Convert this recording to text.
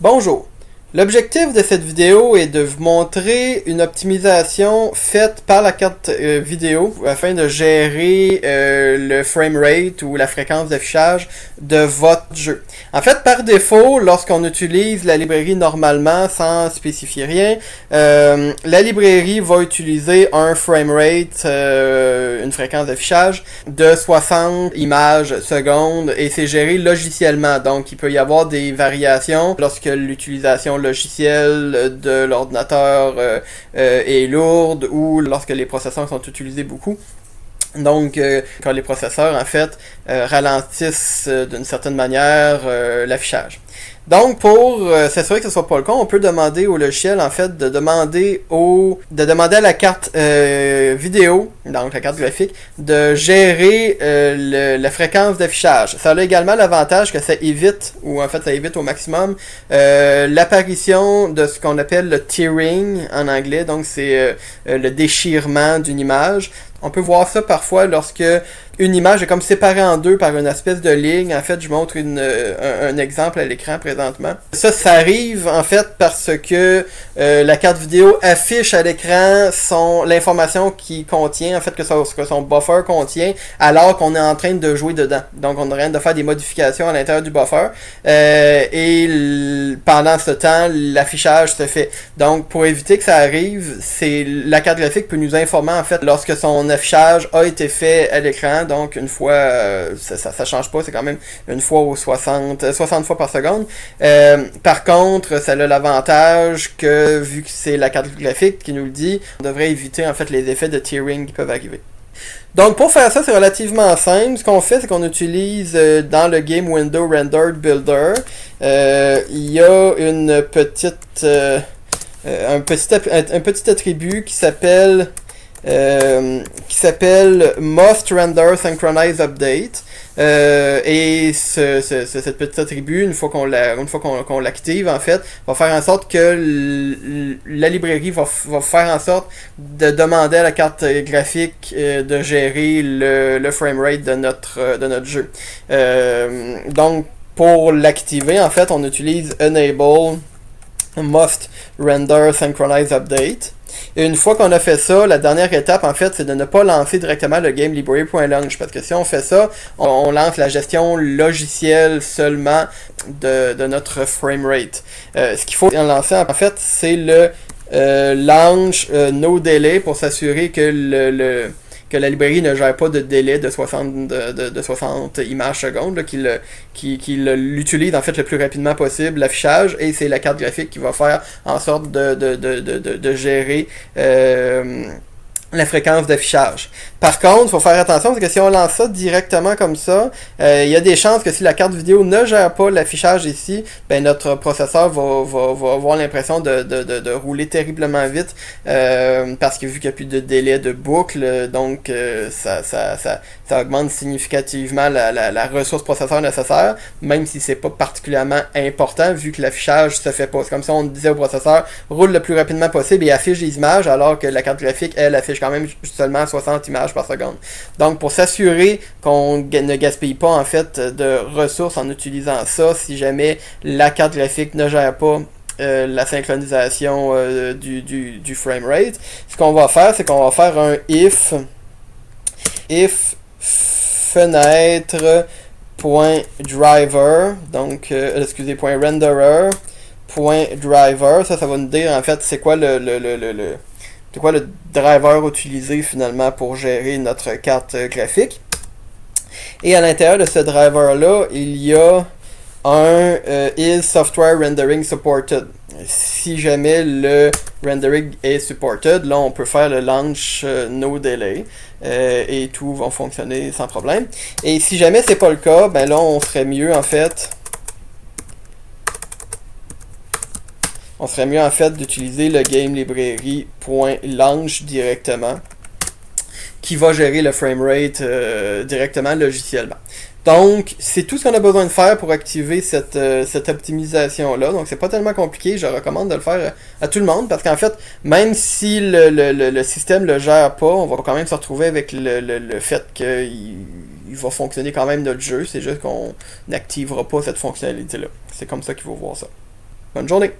Bonjour. L'objectif de cette vidéo est de vous montrer une optimisation faite par la carte euh, vidéo afin de gérer euh, le frame rate ou la fréquence d'affichage de votre jeu. En fait, par défaut, lorsqu'on utilise la librairie normalement sans spécifier rien, euh, la librairie va utiliser un frame rate, une fréquence d'affichage de 60 images secondes et c'est géré logiciellement. Donc, il peut y avoir des variations lorsque l'utilisation logiciel de l'ordinateur euh, euh, est lourde ou lorsque les processeurs sont utilisés beaucoup. Donc, euh, quand les processeurs, en fait, ralentissent d'une certaine manière l'affichage. Donc, pour euh, s'assurer que ce soit pas le cas, on peut demander au logiciel, en fait, de demander au, de demander à la carte euh, vidéo, donc la carte graphique, de gérer euh, la fréquence d'affichage. Ça a également l'avantage que ça évite, ou en fait, ça évite au maximum, l'apparition de ce qu'on appelle le tearing en anglais. Donc, c'est le déchirement d'une image. On peut voir ça parfois lorsque une image est comme séparée en deux par une espèce de ligne. En fait, je montre une, un, exemple à l'écran présentement. Ça, ça arrive en fait parce que euh, la carte vidéo affiche à l'écran son l'information qui contient, en fait que, ça, que son buffer contient, alors qu'on est en train de jouer dedans. Donc, on est en train de faire des modifications à l'intérieur du buffer. Euh, et pendant ce temps, l'affichage se fait. Donc, pour éviter que ça arrive, c'est la carte graphique peut nous informer en fait lorsque son affichage a été fait à l'écran donc une fois, euh, ça, ça, change pas, c'est quand même une fois ou 60, 60 fois par seconde. Euh, par contre, ça a l'avantage que, vu que c'est la carte graphique qui nous le dit, on devrait éviter en fait les effets de tearing qui peuvent arriver. Donc pour faire ça, c'est relativement simple. Ce qu'on fait, c'est qu'on utilise euh, dans le Game Window Rendered Builder, il y a une petite, un, petit, un petit attribut qui s'appelle euh, qui s'appelle Most Render Synchronize Update. Euh, et ce, ce, cette petite attribut, une fois qu'on fois qu'on, l'active, en fait, va faire en sorte que la librairie va, va, faire en sorte de demander à la carte graphique euh, de gérer le, le framerate de notre, de notre jeu. Donc, pour l'activer, en fait, on utilise Enable Must Render Synchronize Update. Une fois qu'on a fait ça, la dernière étape, en fait, c'est de ne pas lancer directement le game library.launch. Parce que si on fait ça, on, lance la gestion logicielle seulement de, notre framerate. Euh, ce qu'il faut en lancer, en fait, c'est le euh, launch euh, no delay pour s'assurer que le que la librairie ne gère pas de délai de 60, de, de, 60 images secondes, qu'il qui, l'utilise en fait le plus rapidement possible, l'affichage, et c'est la carte graphique qui va faire en sorte de, de gérer euh, la fréquence d'affichage. Par contre, il faut faire attention parce que si on lance ça directement comme ça, euh, il y a des chances que si la carte vidéo ne gère pas l'affichage ici, ben notre processeur va, va, va avoir l'impression de, de, de, de, rouler terriblement vite euh, parce que vu qu'il n'y a plus de délai de boucle, donc euh, ça, ça, ça, ça, augmente significativement la, ressource processeur nécessaire, même si c'est pas particulièrement important vu que l'affichage se fait pas. C'est comme si on disait au processeur roule le plus rapidement possible et affiche les images alors que la carte graphique, elle, affiche quand même seulement 60 images par seconde. Donc, pour s'assurer qu'on ne gaspille pas en fait de ressources en utilisant ça, si jamais la carte graphique ne gère pas euh, la synchronisation euh, du, du, du framerate, ce qu'on va faire, c'est qu'on va faire un if if fenêtre point driver donc euh, excusez point renderer point driver ça ça va nous dire en fait c'est quoi le, le, le, le c'est quoi le driver utilisé finalement pour gérer notre carte graphique. Et à l'intérieur de ce driver-là, il y a un euh, is software rendering supported. Si jamais le rendering est supported, là on peut faire le launch euh, no delay euh, et tout va fonctionner sans problème. Et si jamais c'est pas le cas, ben là on serait mieux en fait on ferait mieux en fait d'utiliser le game librairie.launch directement qui va gérer le framerate euh, directement logiciellement. Donc, c'est tout ce qu'on a besoin de faire pour activer cette, euh, cette optimisation-là. Donc, c'est pas tellement compliqué. Je recommande de le faire à, tout le monde parce qu'en fait, même si le, le, le, système le gère pas, on va quand même se retrouver avec le, le fait qu'il il va fonctionner quand même notre jeu. C'est juste qu'on n'activera pas cette fonctionnalité-là. C'est comme ça qu'il faut voir ça. Bonne journée!